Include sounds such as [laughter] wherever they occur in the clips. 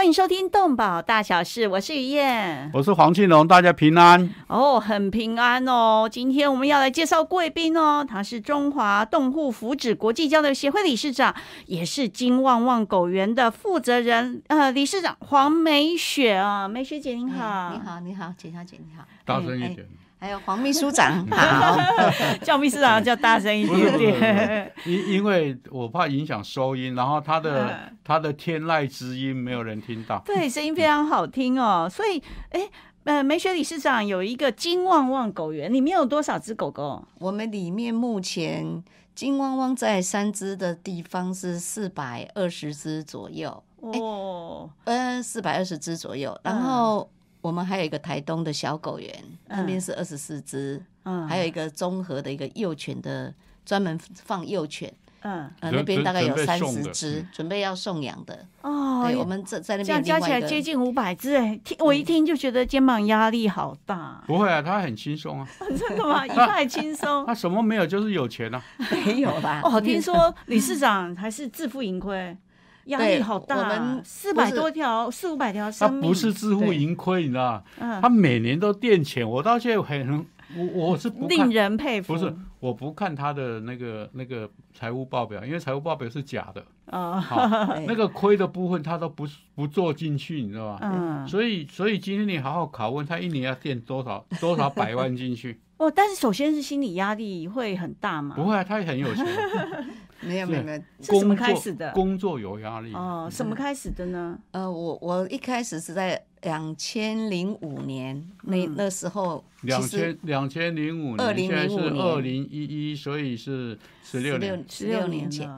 欢迎收听《动保大小事》，我是于燕，我是黄庆龙，大家平安哦，很平安哦。今天我们要来介绍贵宾哦，他是中华动物福祉国际交流协会理事长，也是金旺旺狗园的负责人，呃，理事长黄梅雪啊，梅雪姐您好，你好，你好，简小姐你好，大声一点。还有黄秘书长，[laughs] 好，[laughs] 叫秘书长叫大声一点点，因因为我怕影响收音，然后他的他的天籁之音没有人听到，对，声音非常好听哦，所以，哎，呃，梅雪理事长有一个金旺旺狗园，里面有多少只狗狗？我们里面目前金旺旺在三只的地方是四百二十只左右，哦，呃，四百二十只左右，然后。我们还有一个台东的小狗园，那边是二十四只，嗯，还有一个综合的一个幼犬的，专门放幼犬，嗯，呃，那边大概有三十只，准备要送养的。哦，对，我们在在那边加起来接近五百只，哎，听我一听就觉得肩膀压力好大。不会啊，他很轻松啊。[laughs] 真的吗？一派轻松。[laughs] 他什么没有，就是有钱啊。[laughs] 没有吧？哦，听说理事长还是自负盈亏。压力好大，我们四百多条，四五百条他不是自负盈亏，你知道吗？他每年都垫钱，我到现在很，我我是不令人佩服。不是，我不看他的那个那个财务报表，因为财务报表是假的啊。[laughs] 那个亏的部分他都不不做进去，你知道吧？嗯。所以所以今天你好好拷问他，一年要垫多少多少百万进去？[laughs] 哦，但是首先是心理压力会很大嘛？不会啊，他也很有钱。[laughs] 没有没有没有，是什么开始的？工作有压力哦，什么开始的呢？呃，我我一开始是在两千零五年那那时候，两千两千零五年，二零零五年，二零一一，所以是十六年十六年前。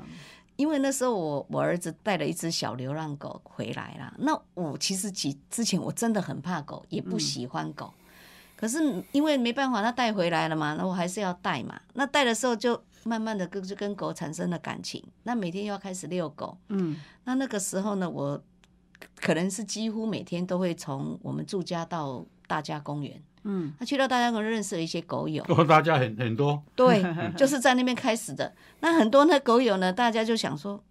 因为那时候我我儿子带了一只小流浪狗回来了，那我其实几之前我真的很怕狗，也不喜欢狗，可是因为没办法，他带回来了嘛，那我还是要带嘛。那带的时候就。慢慢的跟就跟狗产生了感情，那每天又要开始遛狗，嗯，那那个时候呢，我可能是几乎每天都会从我们住家到大家公园，嗯，他去到大家公园认识了一些狗友，哦，大家很很多，对，[laughs] 就是在那边开始的。那很多那狗友呢，大家就想说，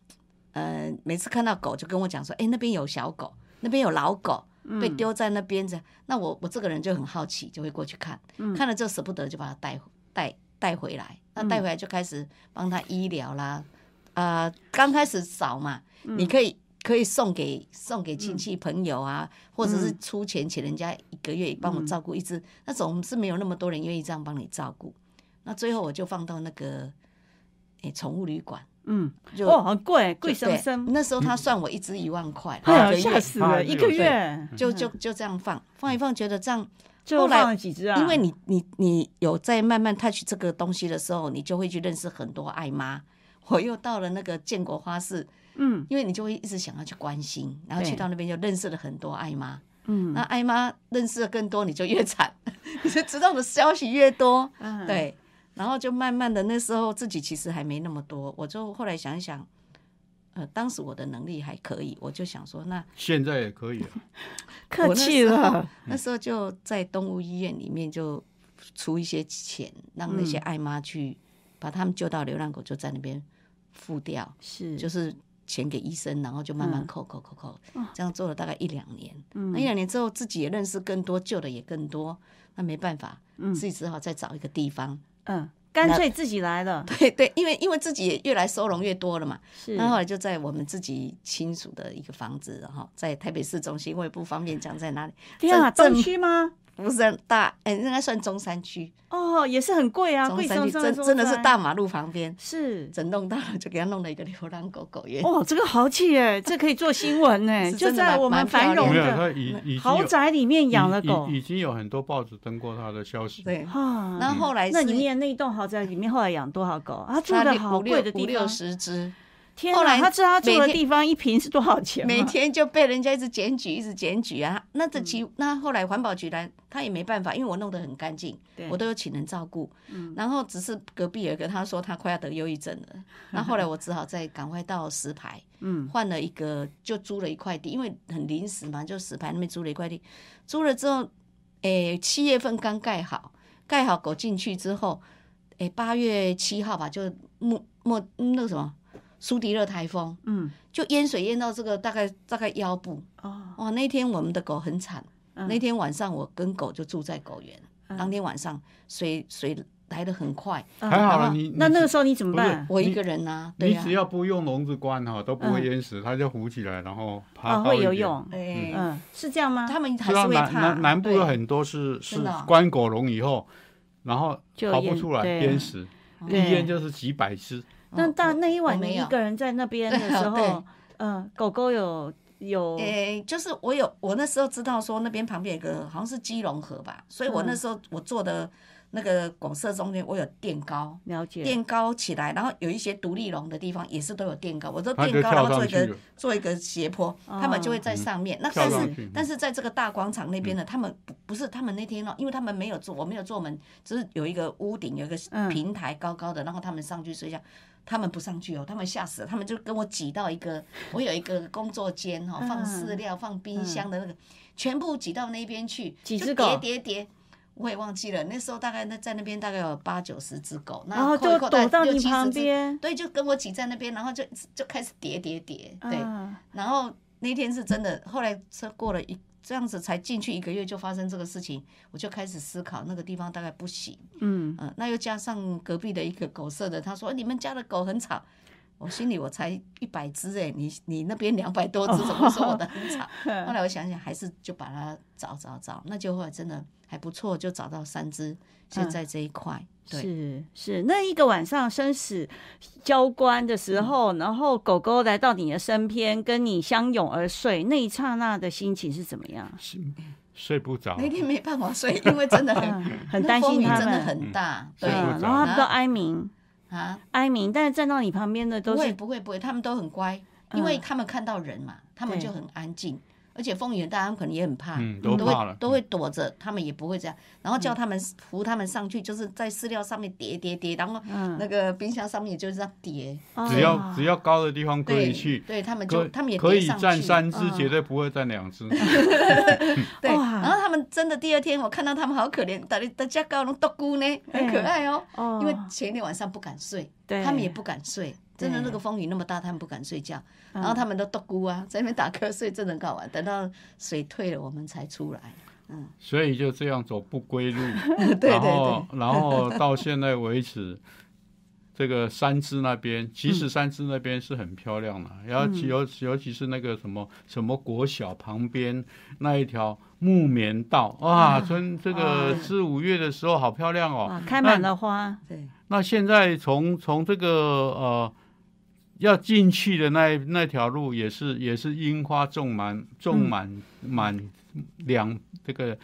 呃，每次看到狗就跟我讲说，哎，那边有小狗，那边有老狗被丢在那边子，那我我这个人就很好奇，就会过去看，看了之后舍不得，就把它带带。带回来，那带回来就开始帮他医疗啦，啊，刚开始少嘛，你可以可以送给送给亲戚朋友啊，或者是出钱请人家一个月帮我照顾一只，那总是没有那么多人愿意这样帮你照顾，那最后我就放到那个诶宠物旅馆，嗯，哦，很贵，贵生生，那时候他算我一只一万块，吓死了，一个月。就就就这样放放一放，觉得这样。后来几只啊？因为你你你有在慢慢 touch 这个东西的时候，你就会去认识很多爱妈。[laughs] 我又到了那个建国花市，嗯，因为你就会一直想要去关心，然后去到那边就认识了很多爱妈。嗯，那爱妈认识的更多，你就越惨，[laughs] 你就知道的消息越多。嗯，对，然后就慢慢的那时候自己其实还没那么多，我就后来想一想。呃，当时我的能力还可以，我就想说，那现在也可以啊。[laughs] 客气了，那时候就在动物医院里面就出一些钱，让那些爱妈去把他们救到流浪狗，就在那边付掉，是就是钱给医生，然后就慢慢扣扣扣扣，这样做了大概一两年。那一两年之后，自己也认识更多，救的也更多，那没办法，自己只好再找一个地方。嗯。干脆自己来了，[laughs] 对对，因为因为自己也越来收容越多了嘛，是。那后来就在我们自己亲属的一个房子，然后在台北市中心，我也不方便讲在哪里。[laughs] 对啊，东区吗？不是大，哎，应该算中山区。哦，也是很贵啊，中山区真真的是大马路旁边，是。整栋大楼就给他弄了一个流浪狗狗园。哦，这个豪气哎，[laughs] 这可以做新闻哎，就在我们繁荣的豪宅里面养了狗，已经有很多报纸登过他的消息。对，那后来那里面那一栋豪宅里面后来养多少狗？啊？住的好贵的地方，五六十只。天哪，他知道他住的地方一瓶是多少钱每天就被人家一直检举，一直检举啊。那这其那后来环保局来，他也没办法，因为我弄得很干净，我都有请人照顾。嗯，然后只是隔壁有一个，他说他快要得忧郁症了。[laughs] 那后来我只好再赶快到石牌，嗯，换了一个，就租了一块地，因为很临时嘛，就石牌那边租了一块地。租了之后，诶，七月份刚盖好，盖好狗进去之后，诶，八月七号吧，就末末那个什么。苏迪勒台风，嗯，就淹水淹到这个大概大概腰部，哦，哇！那天我们的狗很惨，那天晚上我跟狗就住在狗园，当天晚上水水来的很快，还好了你那那个时候你怎么办？我一个人呐，你只要不用笼子关哈，都不会淹死，它就浮起来，然后爬高会游泳，嗯，是这样吗？他们还是会怕。南南部有很多是是关狗笼以后，然后跑不出来淹死，一淹就是几百只。那大那一晚你一 [laughs] 个人在那边的时候，嗯，狗狗有有，诶，就是我有我那时候知道说那边旁边有个好像是基隆河吧，所以我那时候我做的。那个拱舍中间，我有垫高，了解。垫高起来，然后有一些独立笼的地方也是都有垫高，我都垫高，然后做一个做一个斜坡，他们就会在上面。那但是但是在这个大广场那边呢，他们不不是他们那天哦，因为他们没有做，我没有做门，只是有一个屋顶，有一个平台高高的，然后他们上去睡觉，他们不上去哦，他们吓死了，他们就跟我挤到一个，[laughs] 我有一个工作间哈，放饲料、放冰箱的那个，全部挤到那边去，几只狗，叠叠叠。我也忘记了，那时候大概那在那边大概有八九十只狗，然后就躲到你旁边，对，就跟我挤在那边，然后就就开始叠叠叠，对，然后那天是真的，后来车过了一这样子才进去一个月就发生这个事情，我就开始思考那个地方大概不行，嗯嗯，那又加上隔壁的一个狗舍的，他说你们家的狗很吵。我心里我才一百只哎，你你那边两百多只，怎么说我的很吵？后来我想想，还是就把它找找找，那就后来真的还不错，就找到三只。现在这一块，是是那一个晚上生死交关的时候，然后狗狗来到你的身边，跟你相拥而睡，那一刹那的心情是怎么样？睡不着。那天没办法睡，因为真的很很担心它们，真的很大，对，然后他们都哀鸣。啊，哀鸣，但是站到你旁边的都是不会不会不会，他们都很乖，因为他们看到人嘛，他们就很安静。而且风雨大，他们可能也很怕，都会都会躲着，他们也不会这样。然后叫他们扶他们上去，就是在饲料上面叠叠叠，然后那个冰箱上面也就是这样叠。只要只要高的地方可以去，对他们就他们也可以站三只，绝对不会站两只。[laughs] 对，然后他们真的第二天我看到他们好可怜，大大家高龙独孤呢，很可爱哦。因为前一天晚上不敢睡，他们也不敢睡。真的那个风雨那么大，他们不敢睡觉，然后他们都独孤啊，[laughs] 在那边打瞌睡，真的很好玩。等到水退了，我们才出来。嗯，所以就这样走不归路，[laughs] 然后 [laughs] 然后到现在为止，这个三支那边，其实三支那边是很漂亮的，然后尤尤其是那个什么什么国小旁边那一条木棉道，哇，春这个四五月的时候好漂亮哦，开满了花。对，那现在从从这个呃。要进去的那那条路也是也是樱花种满种满满两这个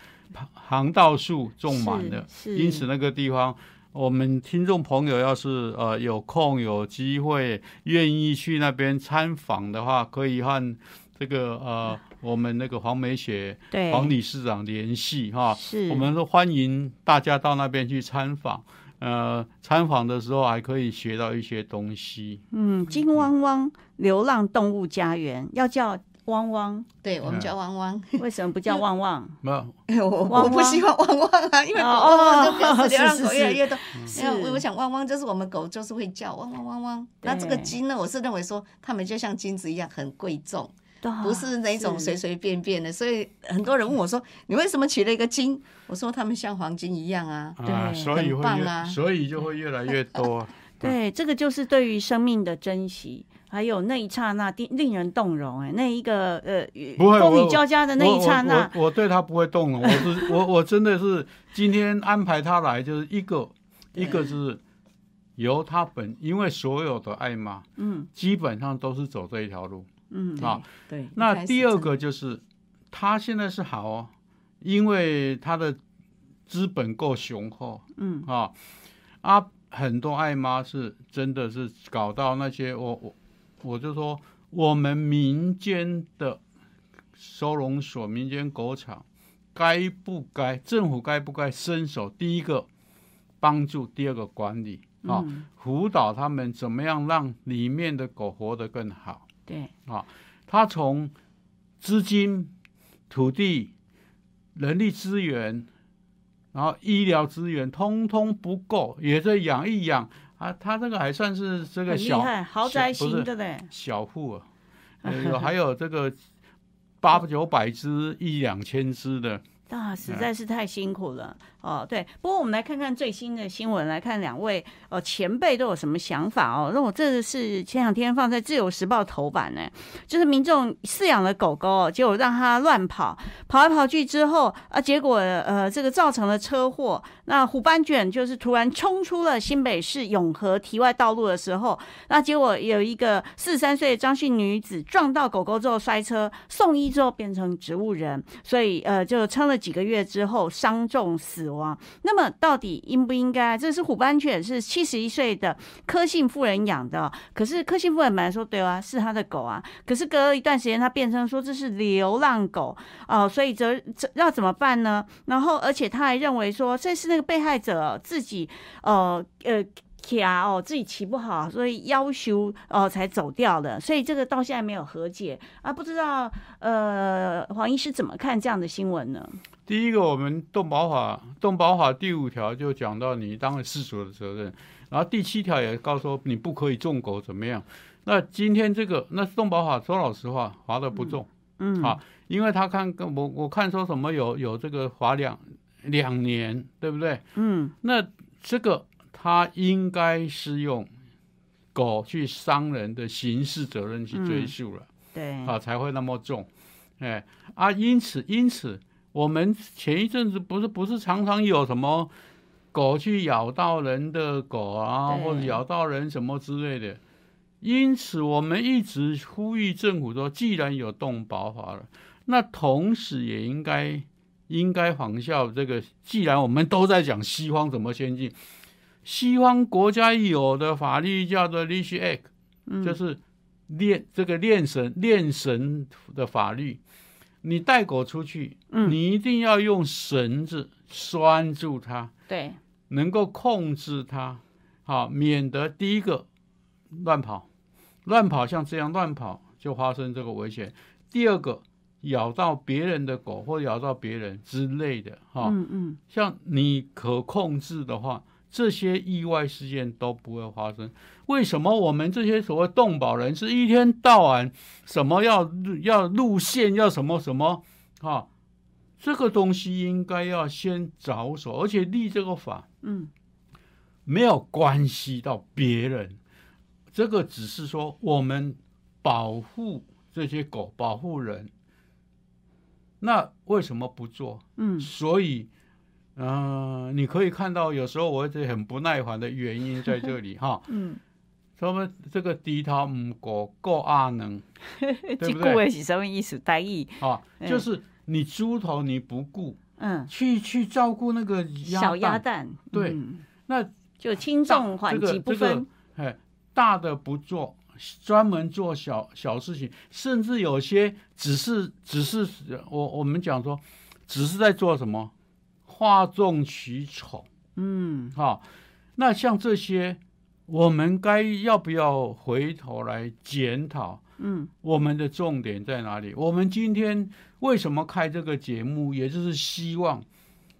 行道树种满的，因此那个地方，我们听众朋友要是呃有空有机会愿意去那边参访的话，可以和这个呃我们那个黄梅雪黄理事长联系哈，是。我们都欢迎大家到那边去参访。呃，参访的时候还可以学到一些东西。嗯，金汪汪流浪动物家园要叫汪汪，对我们叫汪汪，为什么不叫旺旺？没有，[laughs] 我我不喜欢汪汪啊，因为汪汪就表示流浪狗越来越多。因为我想汪汪就是我们狗就是会叫汪汪汪汪。那这个金呢，我是认为说它们就像金子一样很贵重。不是那种随随便便的，所以很多人问我说：“你为什么取了一个金？”我说：“他们像黄金一样啊，对，所以会越，所以就会越来越多。[laughs] 对，这个就是对于生命的珍惜，还有那一刹那令令人动容。哎，那一个呃，风雨交加的那一刹那，我对他不会动容。[laughs] 我是我我真的是今天安排他来，就是一个一个是由他本，因为所有的爱妈，嗯，基本上都是走这一条路。嗯啊，对。那第二个就是，他现在是好哦，因为他的资本够雄厚。嗯啊啊，很多爱妈是真的是搞到那些我我我就说，我们民间的收容所、民间狗场，该不该政府该不该伸手？第一个帮助，第二个管理啊，辅导他们怎么样让里面的狗活得更好。对啊，他从资金、土地、人力资源，然后医疗资源，通通不够，也在养一养。啊，他这个还算是这个小豪宅型的嘞，小户啊，有 [laughs] 还有这个八九百只、一两千只的，那实在是太辛苦了。哦，对，不过我们来看看最新的新闻，来看两位呃前辈都有什么想法哦。那我这个是前两天放在《自由时报》头版呢，就是民众饲养的狗狗，结果让它乱跑，跑来跑去之后啊，结果呃这个造成了车祸。那虎斑卷就是突然冲出了新北市永和堤外道路的时候，那结果有一个四十三岁的张姓女子撞到狗狗之后摔车，送医之后变成植物人，所以呃就撑了几个月之后伤重死。亡。那么到底应不应该？这是虎斑犬，是七十一岁的柯姓夫人养的。可是柯姓夫人本来说对啊，是他的狗啊。可是隔了一段时间，他变成说这是流浪狗哦，所以这这要怎么办呢？然后而且他还认为说这是那个被害者自己呃呃骑啊哦自己骑不好，所以要求哦才走掉的。所以这个到现在没有和解啊，不知道呃黄医师怎么看这样的新闻呢？第一个，我们动保法动保法第五条就讲到你当了事主的责任，然后第七条也告诉你不可以纵狗怎么样。那今天这个，那动保法说老实话罚的不重，嗯，啊，因为他看跟我我看说什么有有这个罚两两年，对不对？嗯，那这个他应该是用狗去伤人的刑事责任去追诉了，对，啊才会那么重，哎啊，因此因此。我们前一阵子不是不是常常有什么狗去咬到人的狗啊，或者咬到人什么之类的，因此我们一直呼吁政府说，既然有动保法了，那同时也应该应该仿效这个。既然我们都在讲西方怎么先进，西方国家有的法律叫做 Leash Act，就是练这个练神练神的法律。你带狗出去，嗯，你一定要用绳子拴住它，对，能够控制它，好，免得第一个乱跑，乱跑像这样乱跑就发生这个危险。第二个咬到别人的狗或咬到别人之类的，哈，嗯嗯，像你可控制的话。这些意外事件都不会发生。为什么我们这些所谓动保人是一天到晚什么要要路线要什么什么啊？这个东西应该要先着手，而且立这个法，嗯，没有关系到别人，这个只是说我们保护这些狗，保护人。那为什么不做？嗯，所以。嗯，你可以看到，有时候我会很不耐烦的原因在这里哈。[laughs] 嗯，他们这个低头唔过够阿能，[laughs] 对不对？是什么意思？大意啊，就是你猪头你不顾，嗯，去去照顾那个小鸭蛋，对，那就轻重缓急不分，哎，大的不做，专门做小小事情，甚至有些只是只是我我们讲说，只是在做什么？哗众取宠，嗯，好，那像这些，我们该要不要回头来检讨？嗯，我们的重点在哪里？我们今天为什么开这个节目？也就是希望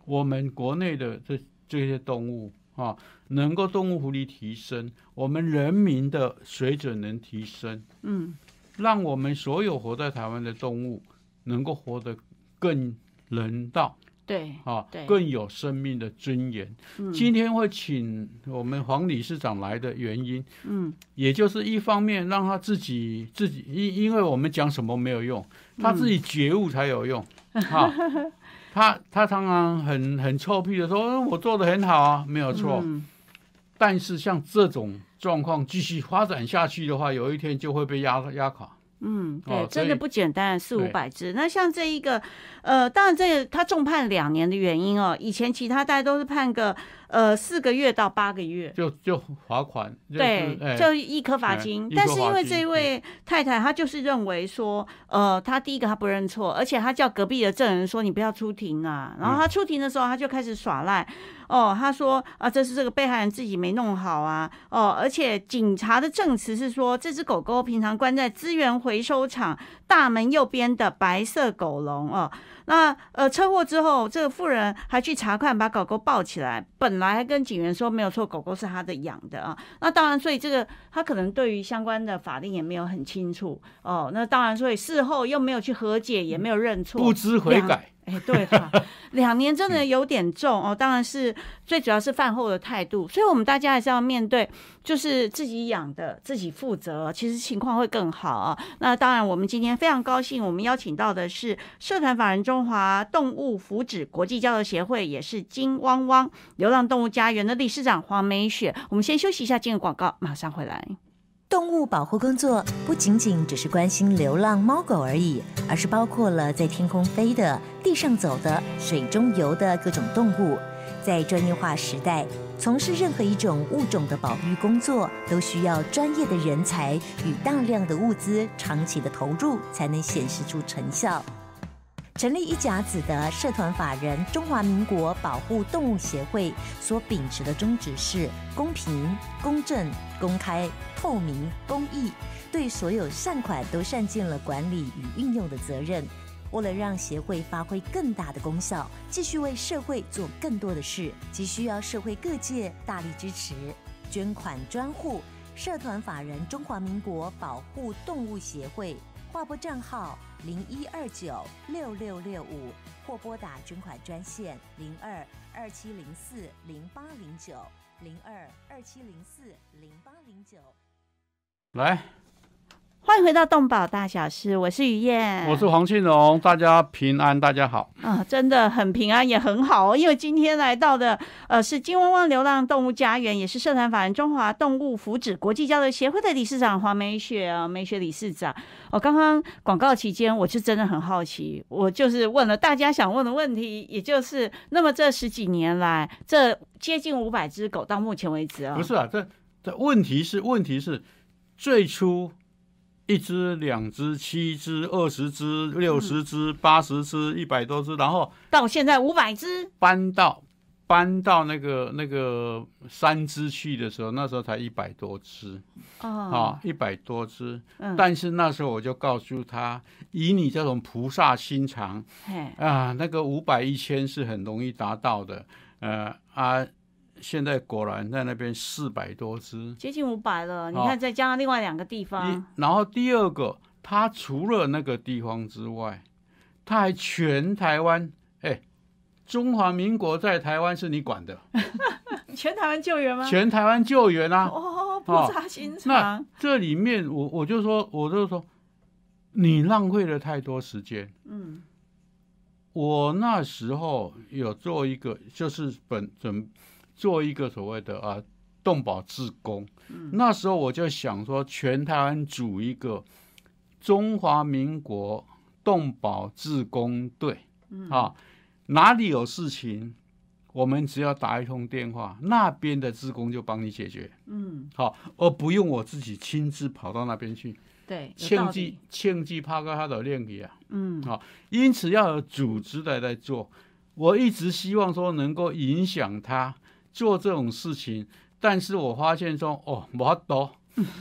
我们国内的这这些动物啊，能够动物福利提升，我们人民的水准能提升，嗯，让我们所有活在台湾的动物能够活得更人道。对，啊，更有生命的尊严。今天会请我们黄理事长来的原因，嗯，也就是一方面让他自己自己，因因为我们讲什么没有用，他自己觉悟才有用。哈，[laughs] 他他常常很很臭屁的说，我做的很好啊，没有错。但是像这种状况继续发展下去的话，有一天就会被压压垮。嗯，对，真的不简单，四五百只。那像这一个，呃，当然这个他重判两年的原因哦，以前其他大家都是判个。呃，四个月到八个月，就就罚款，对，就一颗罚金。但是因为这一位太太，她就是认为说，呃，她第一个她不认错，而且她叫隔壁的证人说你不要出庭啊。然后她出庭的时候，她就开始耍赖。哦，她说啊，这是这个被害人自己没弄好啊。哦，而且警察的证词是说，这只狗狗平常关在资源回收厂大门右边的白色狗笼哦。那呃，车祸之后，这个妇人还去查看，把狗狗抱起来。本来还跟警员说没有错，狗狗是他的养的啊。那当然，所以这个他可能对于相关的法令也没有很清楚哦。那当然，所以事后又没有去和解，也没有认错，不知悔改。哎，对哈，两年真的有点重哦。当然是最主要是饭后的态度，所以我们大家还是要面对，就是自己养的，自己负责，其实情况会更好啊。那当然，我们今天非常高兴，我们邀请到的是社团法人中华动物福祉国际交流协会，也是金汪汪流浪动物家园的理事长黄美雪。我们先休息一下，进入广告，马上回来。动物保护工作不仅仅只是关心流浪猫狗而已，而是包括了在天空飞的、地上走的、水中游的各种动物。在专业化时代，从事任何一种物种的保育工作，都需要专业的人才与大量的物资，长期的投入才能显示出成效。成立一甲子的社团法人中华民国保护动物协会所秉持的宗旨是公平、公正、公开、透明、公益，对所有善款都善尽了管理与运用的责任。为了让协会发挥更大的功效，继续为社会做更多的事，急需要社会各界大力支持，捐款专户社团法人中华民国保护动物协会。划拨账号零一二九六六六五，或拨打捐款专线零二二七零四零八零九零二二七零四零八零九。来。欢迎回到动保大小事，我是于燕，我是黄庆荣，大家平安，大家好啊，真的很平安，也很好哦。因为今天来到的呃是金汪汪流浪动物家园，也是社团法人中华动物福祉国际交流协会的理事长黄梅雪啊，梅雪理事长。我刚刚广告期间，我就真的很好奇，我就是问了大家想问的问题，也就是那么这十几年来，这接近五百只狗到目前为止啊，不是啊，这这问题是问题是最初。一只、两只、七只、二十只、六十只、八十只、一百多只，然后到现在五百只，搬到搬到那个那个三只去的时候，那时候才一百多只，啊，一百多只。但是那时候我就告诉他，以你这种菩萨心肠，啊，那个五百一千是很容易达到的，呃啊。现在果然在那边四百多只，接近五百了。你看，再加上另外两个地方，然后第二个，它除了那个地方之外，它还全台湾。哎，中华民国在台湾是你管的，[laughs] 全台湾救援吗？全台湾救援啊！哦，不扎心肠。那这里面，我我就说，我就说，你浪费了太多时间。嗯，我那时候有做一个，就是本准。做一个所谓的啊动保志工，那时候我就想说，全台湾组一个中华民国动保志工队，啊，哪里有事情，我们只要打一通电话，那边的志工就帮你解决，嗯，好，而不用我自己亲自跑到那边去，对，庆记庆记怕个他的练习啊，嗯，好，因此要有组织的在做，我一直希望说能够影响他。做这种事情，但是我发现说，哦，我多，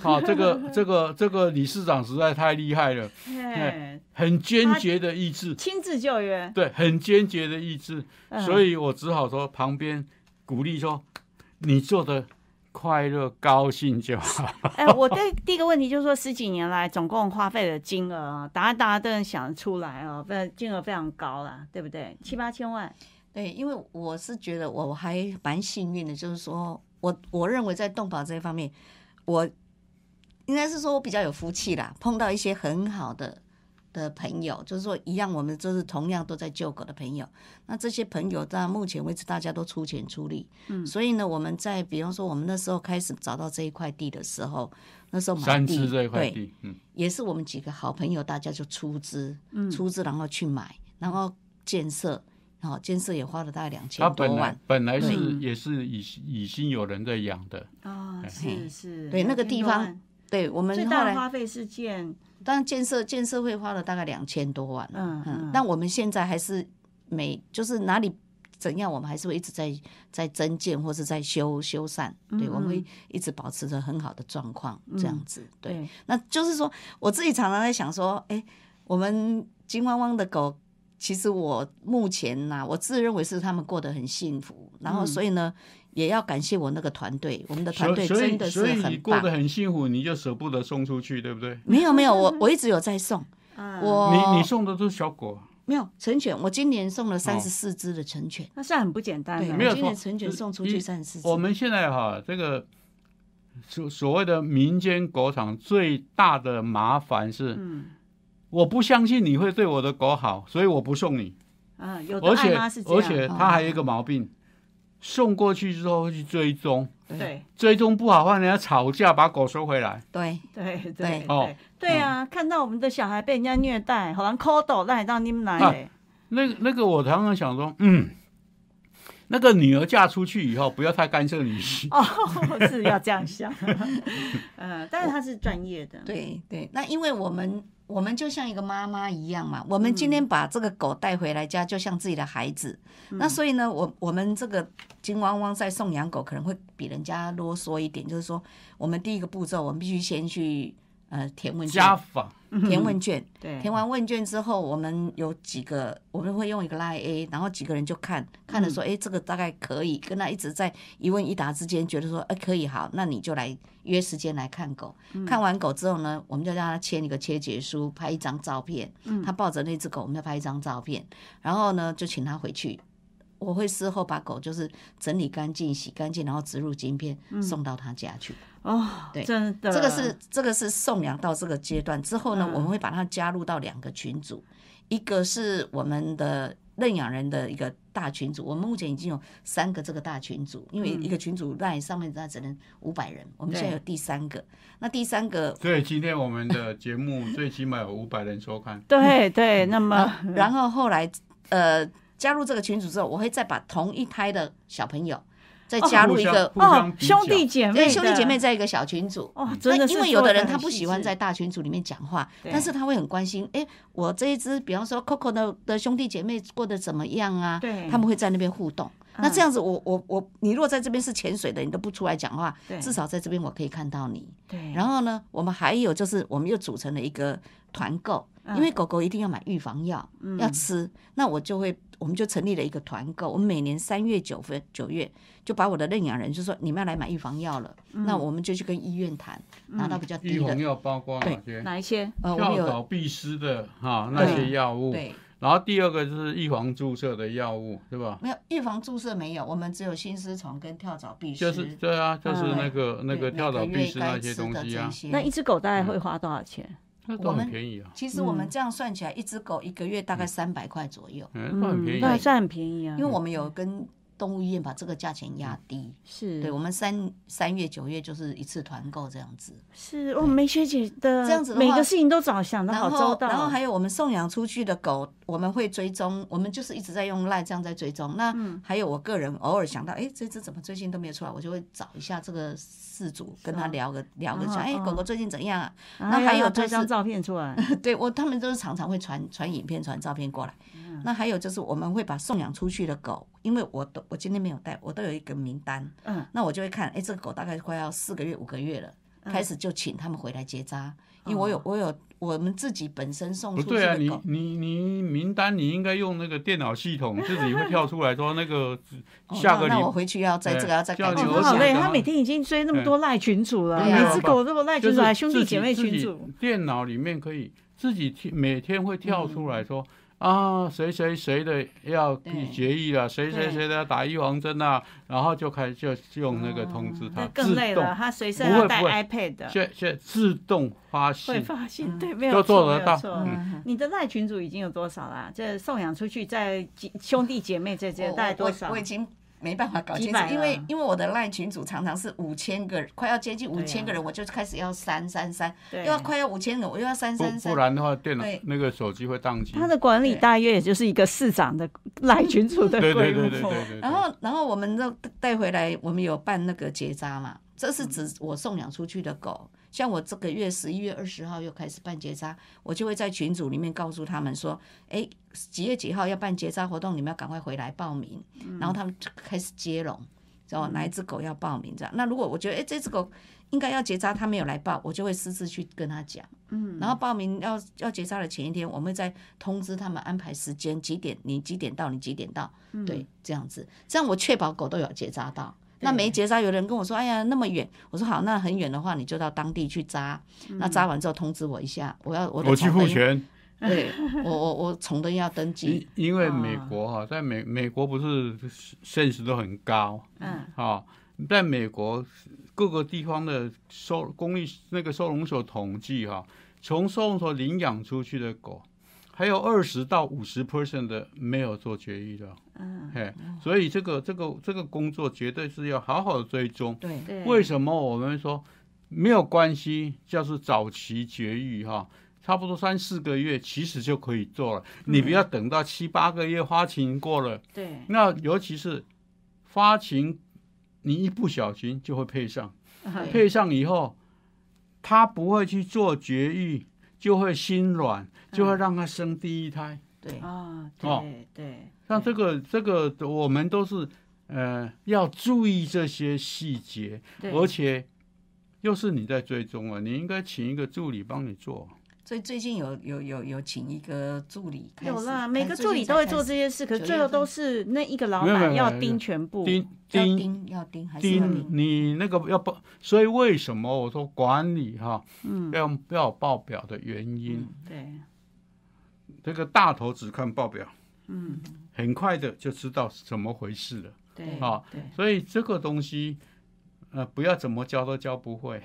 好，[laughs] 这个这个这个理事长实在太厉害了，很坚决的意志，亲自救援，对，很坚决的意志，所以我只好说旁边鼓励说，你做的快乐高兴就好。哎，我对第一个问题就是说，十几年来总共花费的金额啊，答案大家都能想得出来哦，非金额非常高了，对不对？七八千万。对，因为我是觉得我还蛮幸运的，就是说我我认为在动保这一方面，我应该是说我比较有福气啦，碰到一些很好的的朋友，就是说一样，我们就是同样都在救狗的朋友。那这些朋友到目前为止，大家都出钱出力。嗯，所以呢，我们在比方说我们那时候开始找到这一块地的时候，那时候买地这一块地，嗯，也是我们几个好朋友，大家就出资，嗯出资然后去买，然后建设，然后建设也花了大概两千多万。本来是也是已已经有人在养的啊，是是，对那个地方。对我们最大的花费是建，当然建设建设会花了大概两千多万，嗯嗯，但我们现在还是每就是哪里怎样，我们还是会一直在在增建或是在修修缮，对，我们会一直保持着很好的状况，这样子，对，那就是说我自己常常在想说，哎，我们金汪汪的狗，其实我目前呐，我自认为是他们过得很幸福，然后所以呢。也要感谢我那个团队，我们的团队真的是很棒。所以你过得很幸福，你就舍不得送出去，对不对？没有没有，我我一直有在送。我你你送的都是小狗？没有成犬，我今年送了三十四只的成犬，那算很不简单的。没有今年成犬送出去三十四只。我们现在哈，这个所所谓的民间狗场最大的麻烦是，我不相信你会对我的狗好，所以我不送你。啊，有的爱妈是这样。而且它还有一个毛病。送过去之后会去追踪，对，追踪不好话，人家吵架把狗收回来。对对对哦，对啊，看到我们的小孩被人家虐待，好像蝌蚪，那让你们来。那个那个，我常常想说，嗯，那个女儿嫁出去以后，不要太干涉女婿。[laughs] 哦，是要这样想。嗯，[laughs] 但是他是专业的。对对，那因为我们。我们就像一个妈妈一样嘛，我们今天把这个狗带回来家，就像自己的孩子。那所以呢，我我们这个金汪汪在送养狗可能会比人家啰嗦一点，就是说，我们第一个步骤，我们必须先去。呃，填问卷，家访，填问卷，对，填完问卷之后，我们有几个，我们会用一个 Line A，然后几个人就看，看了说，哎，这个大概可以，跟他一直在一问一答之间，觉得说，哎，可以，好，那你就来约时间来看狗。看完狗之后呢，我们就让他签一个切结书，拍一张照片，他抱着那只狗，我们要拍一张照片，然后呢，就请他回去。我会事后把狗就是整理干净、洗干净，然后植入晶片送到他家去。哦，对，真的，这个是这个是送养到这个阶段之后呢，我们会把它加入到两个群组，一个是我们的认养人的一个大群组，我们目前已经有三个这个大群组，因为一个群组在上面那只能五百人，我们现在有第三个，那第三个，对，今天我们的节目最起码有五百人收看，对对，那么然后后来呃。加入这个群组之后，我会再把同一胎的小朋友再加入一个哦兄弟姐妹，兄弟姐妹在一个小群组哦，真的因为有的人他不喜欢在大群组里面讲话，但是他会很关心，哎，我这一只，比方说 Coco 的的兄弟姐妹过得怎么样啊？对，他们会在那边互动。那这样子，我我我，你如果在这边是潜水的，你都不出来讲话，至少在这边我可以看到你。对。然后呢，我们还有就是，我们又组成了一个团购，因为狗狗一定要买预防药，要吃，那我就会。我们就成立了一个团购，我们每年三月九分九月就把我的认养人就说你们要来买预防药了，那我们就去跟医院谈，拿到比较低的。预防药包括哪些？哪一些？呃跳蚤、必施的哈那些药物。对。然后第二个就是预防注射的药物，是吧？没有预防注射没有，我们只有心丝虫跟跳蚤、必施。就是对啊，就是那个那个跳蚤、必施那些东西啊。那一只狗大概会花多少钱？都很便宜啊！其实我们这样算起来，一只狗一个月大概三百块左右，嗯，很便宜，那算很便宜啊。因为我们有跟。动物医院把这个价钱压低，是对我们三三月九月就是一次团购这样子。是哦，梅学姐的这样子，每个事情都早想的好周到。然后还有我们送养出去的狗，我们会追踪，我们就是一直在用赖这样在追踪。那还有我个人偶尔想到，哎，这只怎么最近都没有出来，我就会找一下这个事主，跟他聊个聊个，说，哎，狗狗最近怎样啊？那还有拍张照片出来，[laughs] 对我他们都是常常会传传影片、传照片过来。那还有就是，我们会把送养出去的狗，因为我都我今天没有带，我都有一个名单。嗯，那我就会看，哎，这个狗大概快要四个月、五个月了，开始就请他们回来结扎，因为我有我有我们自己本身送出去对啊。你你你名单你应该用那个电脑系统，自己会跳出来说那个 [laughs] 下个礼。那我回去要在这个要再改。好累，他每天已经追那么多赖群主了，每只狗这么赖群主，还兄弟姐妹群主。电脑里面可以自己每天会跳出来说。啊，谁谁谁的要决议了，谁谁谁的要打预防针啊，然后就开始就用那个通知他，更累了，他随身要带 iPad，却却自动发信，会发信，对，没有做得到。你的赖群主已经有多少啦？这送养出去，在兄弟姐妹这些大概多少？我已经。没办法搞清楚，因为因为我的赖群组常常是五千个人，快要接近五千个人，我就开始要删删删，又要快要五千人，我又要删删删，不然的话电脑那个手机会宕机。他的管理大约也就是一个市长的赖群组的 [laughs] 规模。然后然后我们都带回来，我们有办那个结扎嘛，这是指我送养出去的狗。像我这个月十一月二十号又开始办结扎，我就会在群组里面告诉他们说，哎，几月几号要办结扎活动，你们要赶快回来报名。然后他们就开始接龙，知道哪一只狗要报名这样。那如果我觉得，哎，这只狗应该要结扎，他没有来报，我就会私自去跟他讲。嗯。然后报名要要结扎的前一天，我们会再通知他们安排时间，几点你几点到，你几点到，对，这样子，这样我确保狗都有结扎到。那没结扎，有人跟我说：“哎呀，那么远。”我说：“好，那很远的话，你就到当地去扎。那扎完之后通知我一下，我要我的。”我去付钱。[laughs] 对，我我我重登要登记。因为美国哈，在美美国不是现实都很高。嗯。啊，在美国各个地方的收公立那个收容所统计哈，从收容所领养出去的狗。还有二十到五十 percent 的没有做绝育的，嗯，嘿，所以这个这个这个工作绝对是要好好的追踪。对对。为什么我们说没有关系？就是早期绝育哈，差不多三四个月其实就可以做了。你不要等到七八个月发情过了。对。那尤其是发情，你一不小心就会配上，[laughs] 配上以后，他不会去做绝育。就会心软，就会让他生第一胎。对啊，对对。像这个这个，我们都是呃要注意这些细节，而且又是你在追踪啊，你应该请一个助理帮你做。所以最近有有有有请一个助理，有啦，每个助理都会做这些事，可是最后都是那一个老板要盯全部，盯盯要盯还是盯？你那个要报，所以为什么我说管理哈，嗯，要要报表的原因，对，这个大头只看报表，嗯，很快的就知道是怎么回事了，对，啊，对，所以这个东西。呃，不要怎么教都教不会。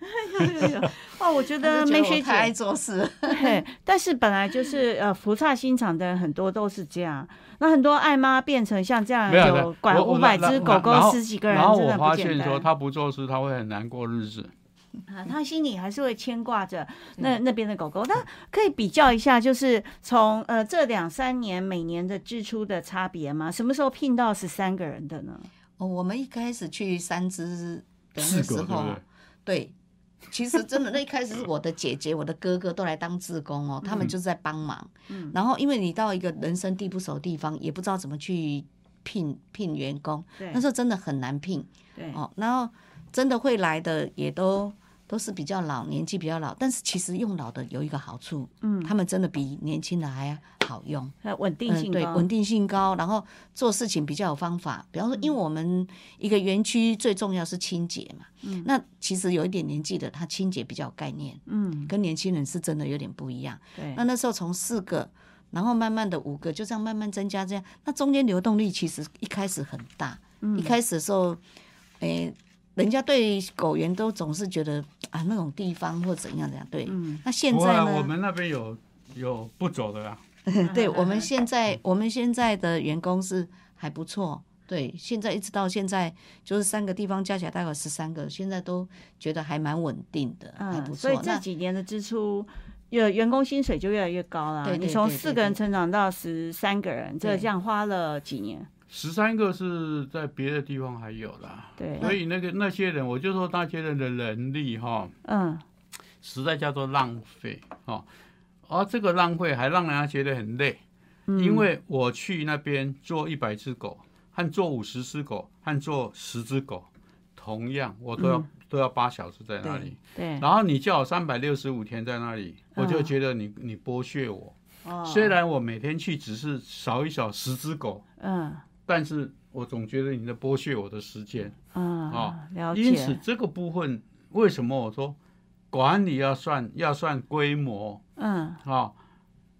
[laughs] 哦，我觉得梅学姐爱做事。[laughs] 对，但是本来就是呃福差心肠的人很多都是这样。那很多爱妈变成像这样有管五百只狗狗十几个人，然后我发现说他不做事，他会很难过日子。[laughs] 啊，他心里还是会牵挂着那那边的狗狗。那可以比较一下，就是从呃这两三年每年的支出的差别吗？什么时候聘到十三个人的呢？哦，我们一开始去三只的那时候，对，其实真的那一开始是我的姐姐、我的哥哥都来当志工哦，他们就是在帮忙。嗯，然后因为你到一个人生地不熟的地方，也不知道怎么去聘聘员工，那时候真的很难聘。对，哦，然后真的会来的也都。都是比较老，年纪比较老，但是其实用老的有一个好处，嗯，他们真的比年轻的还好用，稳定性对，稳定性高，然后做事情比较有方法。比方说，因为我们一个园区最重要是清洁嘛，嗯，那其实有一点年纪的，他清洁比较有概念，嗯，跟年轻人是真的有点不一样。对，那那时候从四个，然后慢慢的五个，就这样慢慢增加，这样，那中间流动力其实一开始很大，嗯，一开始的时候，诶。人家对狗园都总是觉得啊，那种地方或怎样怎样。对，那现在呢？我们那边有有不走的啦。[laughs] 对，[laughs] 我们现在我们现在的员工是还不错。对，现在一直到现在就是三个地方加起来大概十三个，现在都觉得还蛮稳定的，还不错。所以这几年的支出，有员工薪水就越来越高了。对你从四个人成长到十三个人，这这样花了几年？十三个是在别的地方还有啦，对，所以那个那些人，我就说那些人的能力哈，嗯，实在叫做浪费哈，而这个浪费还让人家觉得很累，因为我去那边做一百只狗，和做五十只狗，和做十只狗，同样我都要都要八小时在那里，对，然后你叫我三百六十五天在那里，我就觉得你你剥削我，虽然我每天去只是扫一扫十只狗，嗯。但是我总觉得你在剥削我的时间，嗯啊，了解。因此这个部分为什么我说管理要算要算规模，嗯，啊，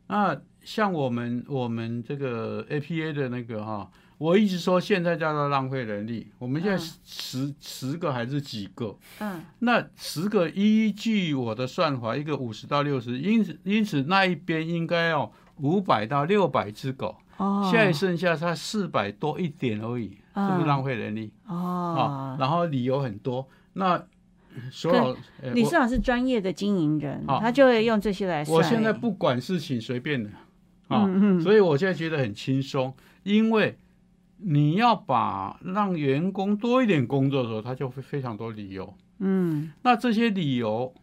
那像我们我们这个 APA 的那个哈，我一直说现在叫做浪费人力。我们现在十十个还是几个？嗯，那十个依据我的算法，一个五十到六十，因此因此那一边应该要五百到六百只狗。哦，现在剩下才四百多一点而已，是不是浪费人力？哦，然后理由很多。那所有李市长是专业的经营人，他就会用这些来。我现在不管事情随便的。啊，所以我现在觉得很轻松，因为你要把让员工多一点工作的时候，他就会非常多理由。嗯，那这些理由，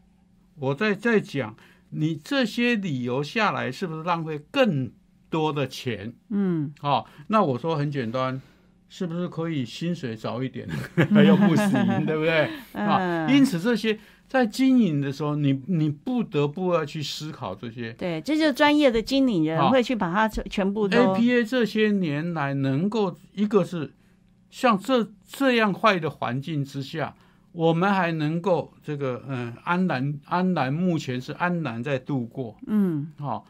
我再再讲，你这些理由下来是不是浪费更多的钱？嗯，好，那我说很简单，是不是可以薪水少一点，[laughs] 又不行，对不对？[laughs] 啊，因此这些。在经营的时候，你你不得不要去思考这些。对，这就是专业的经理人会去把它全部都。APA 这些年来能够一个是像这这样坏的环境之下，我们还能够这个嗯安然安然，目前是安然在度过。嗯，好，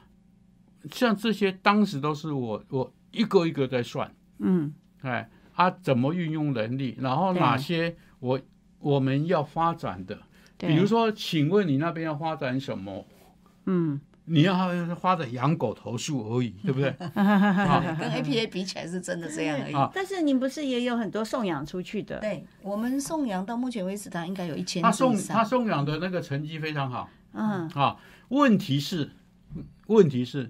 像这些当时都是我我一个一个在算。嗯，哎，他怎么运用能力，然后哪些我我们要发展的。比如说，请问你那边要发展什么？嗯，你要发展养狗投诉而已，[laughs] 对不对？跟 APA 比起来是真的这样而已。但是您不是也有很多送养出去的？对，我们送养到目前为止，他应该有一千。他送他送养的那个成绩非常好。嗯，啊，问题是，问题是。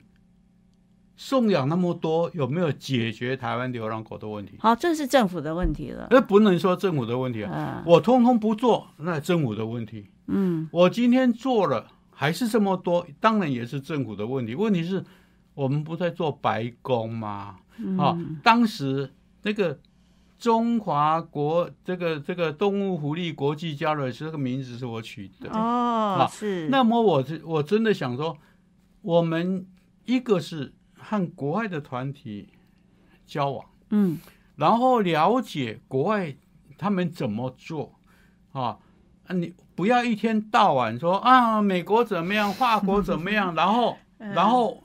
送养那么多，有没有解决台湾流浪狗的问题？好，这是政府的问题了。那不能说政府的问题啊，我通通不做，那政府的问题。嗯，我今天做了，还是这么多，当然也是政府的问题。问题是，我们不在做白宫吗？啊，当时那个中华国这个这个动物福利国际交流这个名字是我取的哦，是。那么我我真的想说，我们一个是。和国外的团体交往，嗯，然后了解国外他们怎么做。啊？你不要一天到晚说啊，美国怎么样，法国怎么样，[laughs] 然后然后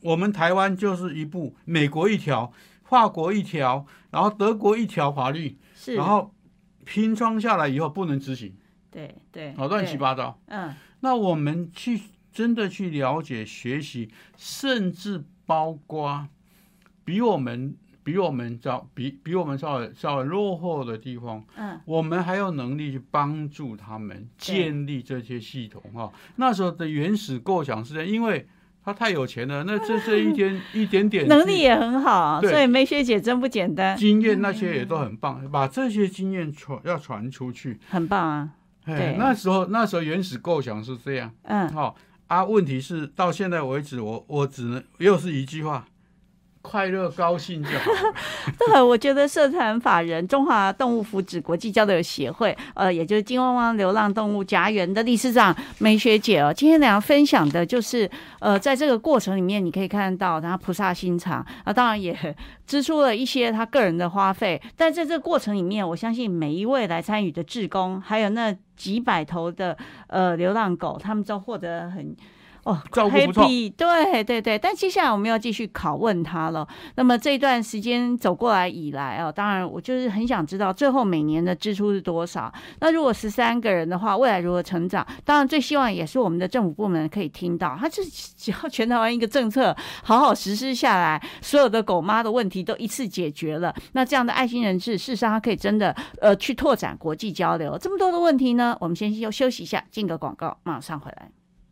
我们台湾就是一部美国一条，法国一条，然后德国一条法律，是，然后拼装下来以后不能执行，对对，哦，乱七八糟，嗯，那我们去真的去了解学习，甚至。包括比我们比我们早比比我们稍微稍微落后的地方，嗯，我们还有能力去帮助他们建立这些系统哈。那时候的原始构想是这样，因为他太有钱了，那这 [laughs] 这一点一点点能力也很好，所以梅学姐真不简单，经验那些也都很棒，把这些经验传要传出去，很棒啊。对，那时候那时候原始构想是这样，嗯，好。啊，问题是到现在为止，我我只能又是一句话。快乐高兴就好。[laughs] 对，我觉得社团法人中华动物福祉国际交流协会，呃，也就是金汪汪流浪动物家园的理事长梅学姐哦，今天两个分享的就是，呃，在这个过程里面，你可以看到他菩萨心肠啊，当然也支出了一些他个人的花费，但在这个过程里面，我相信每一位来参与的志工，还有那几百头的呃流浪狗，他们都获得很。哦，照顾不错。对对对，但接下来我们要继续拷问他了。那么这段时间走过来以来啊，当然我就是很想知道最后每年的支出是多少。那如果十三个人的话，未来如何成长？当然最希望也是我们的政府部门可以听到，他是只要全台湾一个政策好好实施下来，所有的狗妈的问题都一次解决了。那这样的爱心人士，事实上他可以真的呃去拓展国际交流。这么多的问题呢，我们先休休息一下，进个广告，马上回来。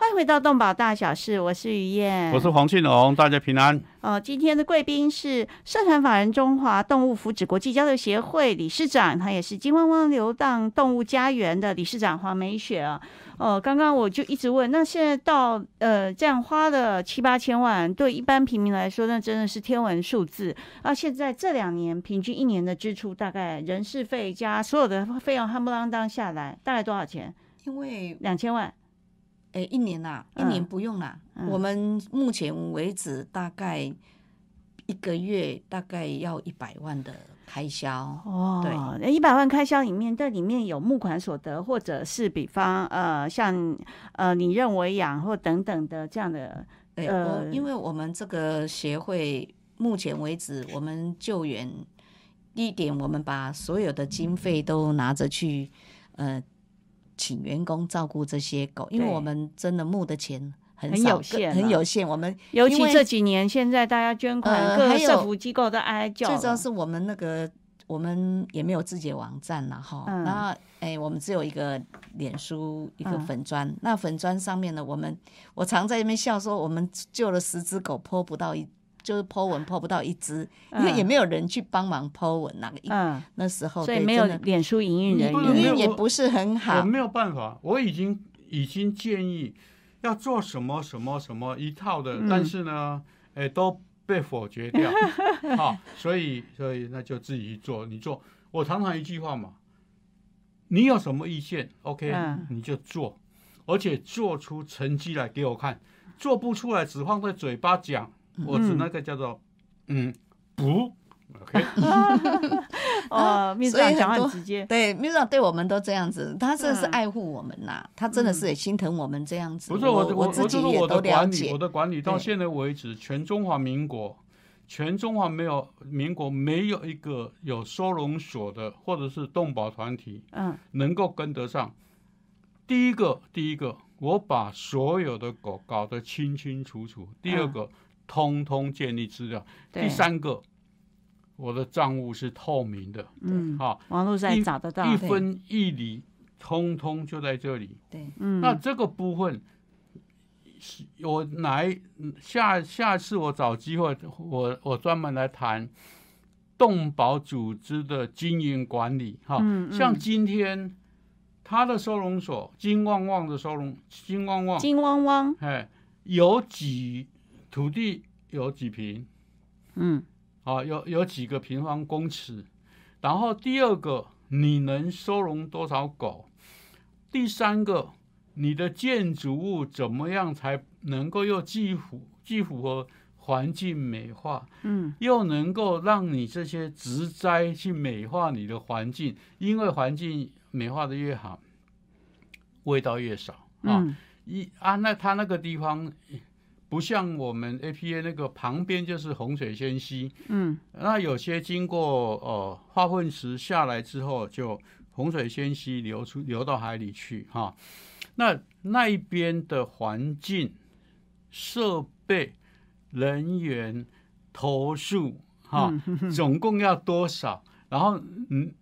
欢迎回到动保大小事，我是于燕，我是黄庆龙，大家平安。哦，今天的贵宾是社团法人中华动物福祉国际交流协会理事长，他也是金汪汪流浪动物家园的理事长黄梅雪啊。哦，刚刚我就一直问，那现在到呃这样花了七八千万，对一般平民来说，那真的是天文数字。啊，现在这两年平均一年的支出大概人事费加所有的费用，夯不啷当下来，大概多少钱？因为两千万。哎，一年呐，一年不用啦。我们目前为止大概一个月大概要一百万的开销哦。对，一百万开销里面，这里面有募款所得，或者是比方呃，像呃，你认为养或等等的这样的呃，因为我们这个协会目前为止，我们救援一点，我们把所有的经费都拿着去呃。请员工照顾这些狗，因为我们真的募的钱很有限，很有限。我们尤其这几年，现在大家捐款，各社福机构都哀叫。最主要是我们那个，我们也没有自己的网站了哈。然后，哎，我们只有一个脸书一个粉砖。那粉砖上面呢，我们我常在那边笑说，我们救了十只狗，泼不到一。就是剖文剖不到一只，因为也没有人去帮忙剖文，那个嗯，那时候所以没有脸书营运人员，营运也不是很好。我没有办法，我已经已经建议要做什么什么什么一套的，但是呢，哎，都被否决掉。[laughs] 好，所以所以那就自己去做。你做，我常常一句话嘛，你有什么意见，OK，你就做，而且做出成绩来给我看。做不出来，只放在嘴巴讲。我指那个叫做，嗯，不，OK，[laughs] 哦，秘书长讲话直接，对，秘书长对我们都这样子，他真的是爱护我们呐，他真的是也心疼我们这样子。不是我，我自己也都了解。我的管理到现在为止，全中华民国，全中华没有民国没有一个有收容所的或者是动保团体，嗯，能够跟得上。第一个，第一个，我把所有的狗搞得清清楚楚。第二个。通通建立资料。第三个，我的账务是透明的。嗯，好，网络上找得到，一分一厘，通通就在这里。对，嗯，那这个部分，我来下下次我找机会，我我专门来谈动保组织的经营管理。哈，像今天他的收容所金旺旺的收容金旺旺金旺旺，哎，有几？土地有几平？嗯，啊，有有几个平方公尺？然后第二个，你能收容多少狗？第三个，你的建筑物怎么样才能够又既符既符合环境美化？嗯，又能够让你这些植栽去美化你的环境？因为环境美化的越好，味道越少啊！一啊，那他那个地方。不像我们 APA 那个旁边就是洪水先溪，嗯，那有些经过呃化粪池下来之后，就洪水先溪流出流到海里去哈。那那一边的环境、设备、人员、投诉哈，总共要多少？然后嗯。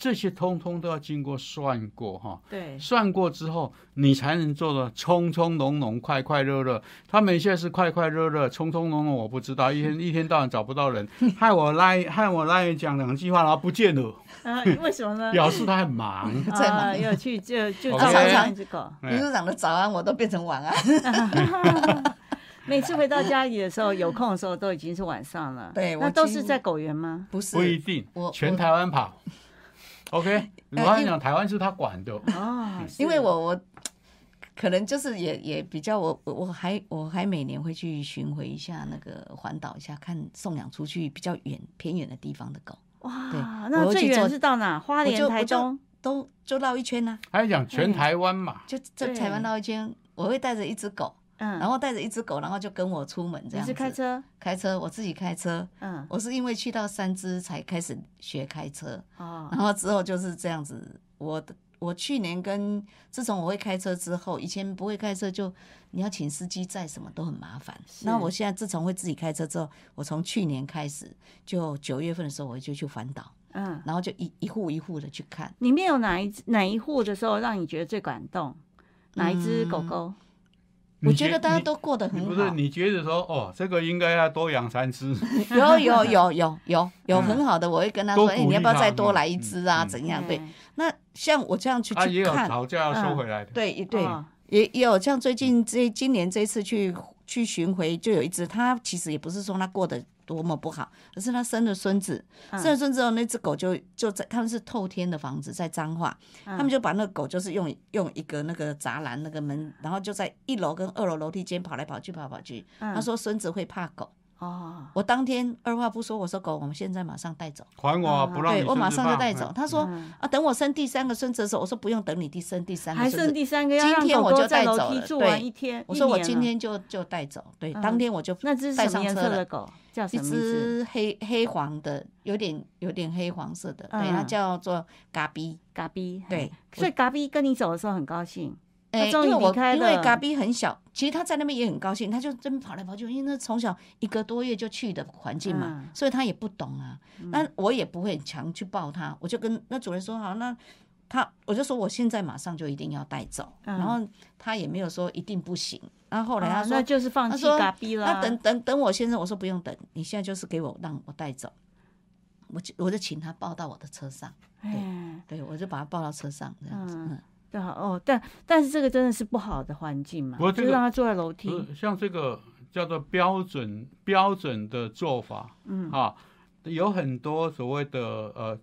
这些通通都要经过算过哈，对，算过之后你才能做的匆匆浓浓、快快乐乐。他们现在是快快乐乐、匆匆浓浓，我不知道，[laughs] 一天一天到晚找不到人，害我拉害我拉人讲两句话，然后不见了。啊，为什么呢？[laughs] 表示他很忙，在忙，要去就就常常这个。秘书长的早安我都变成晚安。[laughs] 每次回到家里的时候，有空的时候都已经是晚上了。对，那都是在狗园吗？不是，不一定，我全台湾跑。OK，我跟你讲，台湾是他管的啊，因为我我可能就是也也比较我我还我还每年会去巡回一下那个环岛一下，看送养出去比较远偏远的地方的狗。哇，那最远是到哪？花莲、台中都就绕一圈呢。还讲全台湾嘛？就在台湾绕一圈，我会带着一只狗。嗯，然后带着一只狗，然后就跟我出门这样子。是开车？开车，我自己开车。嗯，我是因为去到三只才开始学开车。哦，然后之后就是这样子，我的我去年跟自从我会开车之后，以前不会开车就你要请司机载什么都很麻烦。那我现在自从会自己开车之后，我从去年开始就九月份的时候我就去环岛，嗯，然后就一一户一户的去看。里面有哪一哪一户的时候让你觉得最感动？哪一只狗狗？我觉得大家都过得很好。不是你觉得说哦，这个应该要多养三只？有有有有有有很好的，我会跟他说，哎，你要不要再多来一只啊？怎样？对，那像我这样去去看，吵架要收回来的。对对，也也有像最近这今年这次去去巡回，就有一只，它其实也不是说它过得。多么不好！可是他生了孙子，生了孙子后，那只狗就就在他们是透天的房子，在彰化，他们就把那个狗就是用用一个那个栅栏那个门，然后就在一楼跟二楼楼梯间跑来跑去，跑来跑去。他说孙子会怕狗。哦，我当天二话不说，我说狗，我们现在马上带走，还我不让。对我马上就带走。他说啊，等我生第三个孙子的时候，我说不用等你第生第三个孙子，还生第三个，今天我就带走了。对，我说我今天就就带走。对，当天我就那只是什么颜色的狗？叫一只黑黑黄的，有点有点黑黄色的，对，它叫做嘎比嘎比。对，所以嘎比跟你走的时候很高兴。哎，因为我因为嘎比很小，其实他在那边也很高兴，他就这边跑来跑去，因为那从小一个多月就去的环境嘛，所以他也不懂啊。那我也不会很强去抱他，我就跟那主人说好，那他我就说我现在马上就一定要带走，然后他也没有说一定不行。然后后来他说那就是放弃嘎比了。那等等等我先生，我说不用等，你现在就是给我让我带走，我就我就请他抱到我的车上，对对，我就把他抱到车上这样子。对哦，但但是这个真的是不好的环境嘛？就让他坐在楼梯。像这个叫做标准标准的做法，嗯啊，有很多所谓的呃，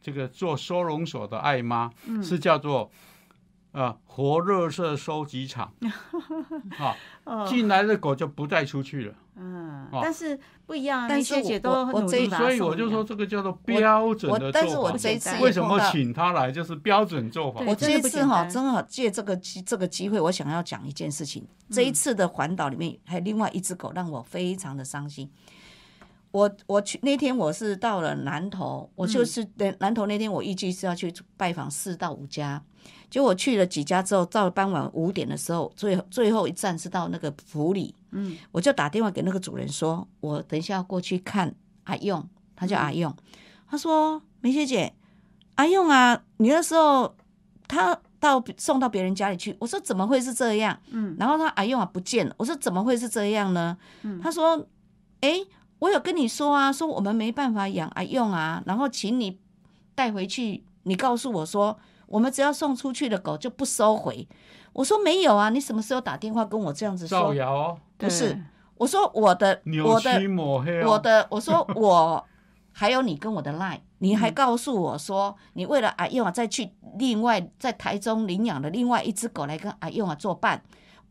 这个做收容所的爱妈是叫做。啊，活热色收集场，[laughs] 啊，进来的狗就不再出去了。嗯，但是不一样，但是姐都努力所以我就说这个叫做标准的做法。但是我这一次为什么请他来，就是标准做法。我这一次哈，正好借这个机这个机会，我想要讲一件事情。这一次的环岛里面，还有另外一只狗让我非常的伤心。我我去那天我是到了南头，我就是南头那天我预计是要去拜访四到五家。就我去了几家之后，到了傍晚五点的时候，最最后一站是到那个府里，嗯，我就打电话给那个主人说，我等一下要过去看阿用，他叫阿用，他说梅姐姐，阿用啊，你那时候他到送到别人家里去，我说怎么会是这样？嗯，然后他阿用啊不见了，我说怎么会是这样呢？嗯，他说，哎，我有跟你说啊，说我们没办法养阿用啊，然后请你带回去，你告诉我说。我们只要送出去的狗就不收回。我说没有啊，你什么时候打电话跟我这样子说？造谣？不是，我说我的，我的，我的，我说我还有你跟我的 line，你还告诉我说你为了阿用啊再去另外在台中领养的另外一只狗来跟阿用啊作伴。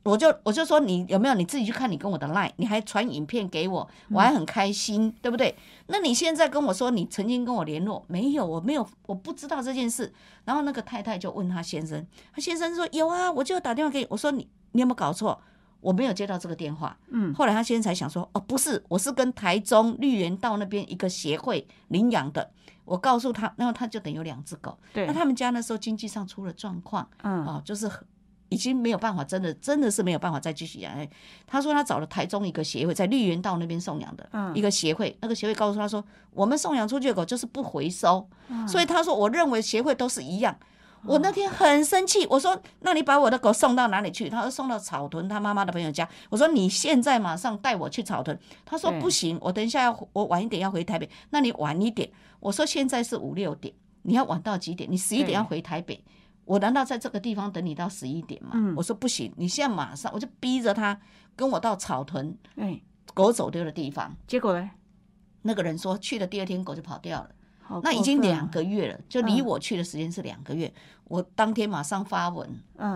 我就我就说你有没有你自己去看你跟我的 line，你还传影片给我，我还很开心，对不对？那你现在跟我说你曾经跟我联络，没有，我没有，我不知道这件事。然后那个太太就问他先生，他先生说有啊，我就打电话给你，我说你你有没有搞错？我没有接到这个电话。嗯，后来他先生才想说，哦，不是，我是跟台中绿园道那边一个协会领养的。我告诉他，然后他就等于有两只狗。对，那他们家那时候经济上出了状况，嗯，哦，就是已经没有办法，真的真的是没有办法再继续养。他说他找了台中一个协会，在绿园道那边送养的一个协会，那个协会告诉他说，我们送养出去的狗就是不回收，所以他说我认为协会都是一样。我那天很生气，我说那你把我的狗送到哪里去？他说送到草屯他妈妈的朋友家。我说你现在马上带我去草屯。他说不行，我等一下要我晚一点要回台北。那你晚一点。我说现在是五六点，你要晚到几点？你十一点要回台北。我难道在这个地方等你到十一点吗？我说不行，你现在马上，我就逼着他跟我到草屯，哎，狗走丢的地方。结果呢，那个人说去的第二天狗就跑掉了。那已经两个月了，就离我去的时间是两个月。我当天马上发文，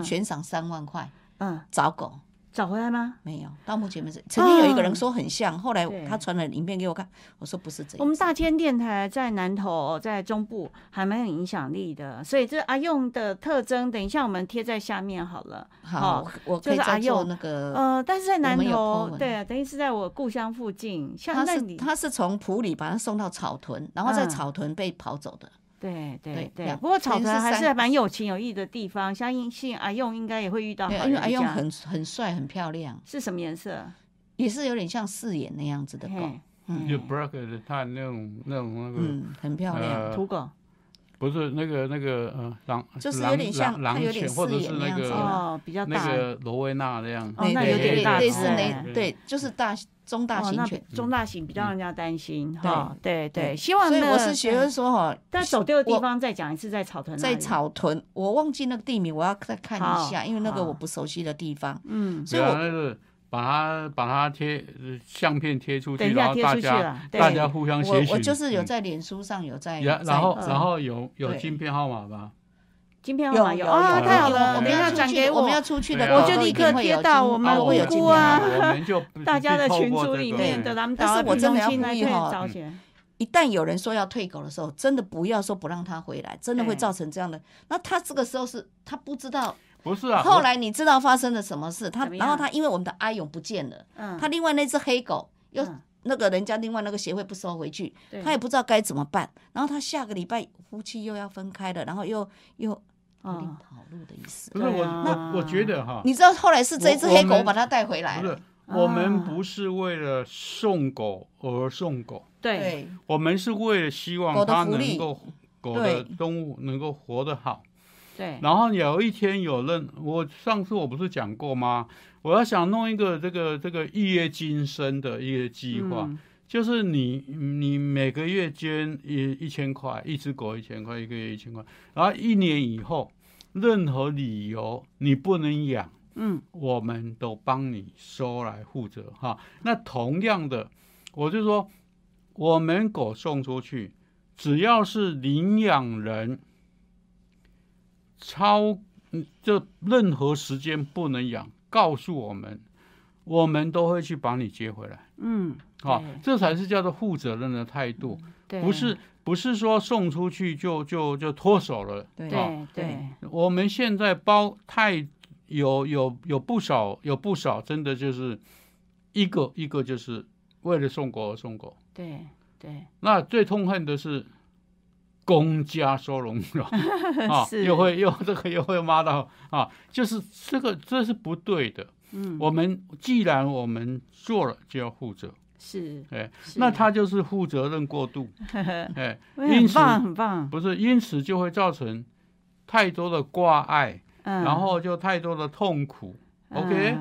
悬赏三万块，嗯，找狗。找回来吗？没有，到目前为止，曾经有一个人说很像，后来他传了影片给我看，我说不是这样。我们大千电台在南投，在中部还蛮有影响力的，所以这阿用的特征，等一下我们贴在下面好了。好，我就是阿用那个呃，但是在南投，对啊，等于是在我故乡附近。像他是他是从埔里把他送到草屯，然后在草屯被跑走的。对对对。不过草屯还是蛮有情有义的地方，相信阿用应该也会遇到。因为阿用很很帅很漂亮。是什么颜色？也是有点像四眼那样子的狗。就 Brock 的，它那种那种那个，嗯，很漂亮，土狗。不是那个那个呃狼，就是有点像狼犬，或者是那个哦比较大那个罗威纳那样，哦那有点大，类似那对，就是大中大型犬，中大型比较让人家担心哈。对对，希望。所以我是觉得说哈，但走丢的地方再讲一次，在草屯。在草屯，我忘记那个地名，我要再看一下，因为那个我不熟悉的地方。嗯，所以我。把它把它贴相片贴出去，然后大家大家互相协我我就是有在脸书上有在，然后然后有有晶片号码吧？晶片号码有啊，太好了！我们要转给我们要出去的，我就立刻贴到我们会有姑啊，[laughs] 大家的群组里面的，但是我真的要呼吁哈，一旦有人说要退狗的时候，真的不要说不让他回来，真的会造成这样的。那他这个时候是他不知道。不是啊，后来你知道发生了什么事？他然后他因为我们的阿勇不见了，嗯，他另外那只黑狗又那个人家另外那个协会不收回去，他也不知道该怎么办。然后他下个礼拜夫妻又要分开了，然后又又有点跑路的意思。不是我我我觉得哈，你知道后来是这只黑狗把它带回来。不是，我们不是为了送狗而送狗，对，我们是为了希望它能够狗的动物能够活得好。对，然后有一天有人，我上次我不是讲过吗？我要想弄一个这个这个一夜今生的一个计划，就是你你每个月捐一一千块，一只狗一千块，一个月一千块，然后一年以后，任何理由你不能养，嗯，我们都帮你收来负责哈。那同样的，我就说，我们狗送出去，只要是领养人。超，就任何时间不能养，告诉我们，我们都会去把你接回来。嗯，好，这才是叫做负责任的态度，不是不是说送出去就就就脱手了。对对，我们现在包太有有有不少有不少，真的就是一个一个就是为了送狗而送狗。对对，那最痛恨的是。公家收容所 [laughs] 啊，又会又这个又会骂到啊，就是这个这是不对的。嗯，我们既然我们做了，就要负责。是，哎，那他就是负责任过度。[laughs] 哎，因此很棒。不是，因此就会造成太多的挂碍，然后就太多的痛苦。OK，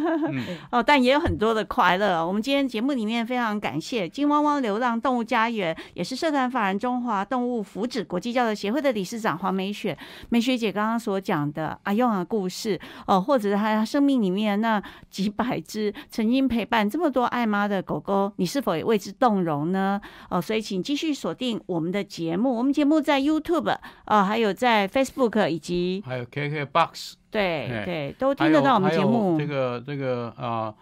[laughs] 哦，但也有很多的快乐。我们今天节目里面非常感谢金汪汪流浪动物家园，也是社团法人中华动物福祉国际教育协会的理事长黄梅雪。梅雪姐刚刚所讲的阿用的故事，哦，或者是她生命里面那几百只曾经陪伴这么多爱妈的狗狗，你是否也为之动容呢？哦，所以请继续锁定我们的节目。我们节目在 YouTube，哦，还有在 Facebook 以及还有 KKBox。对对，都听得到我们节目。这个这个啊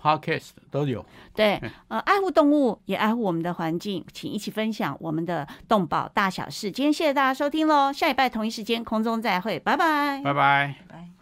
，Podcast 都有。对，呃，爱护动物也爱护我们的环境，请一起分享我们的动保大小事。今天谢谢大家收听喽，下礼拜同一时间空中再会，拜拜拜，拜拜。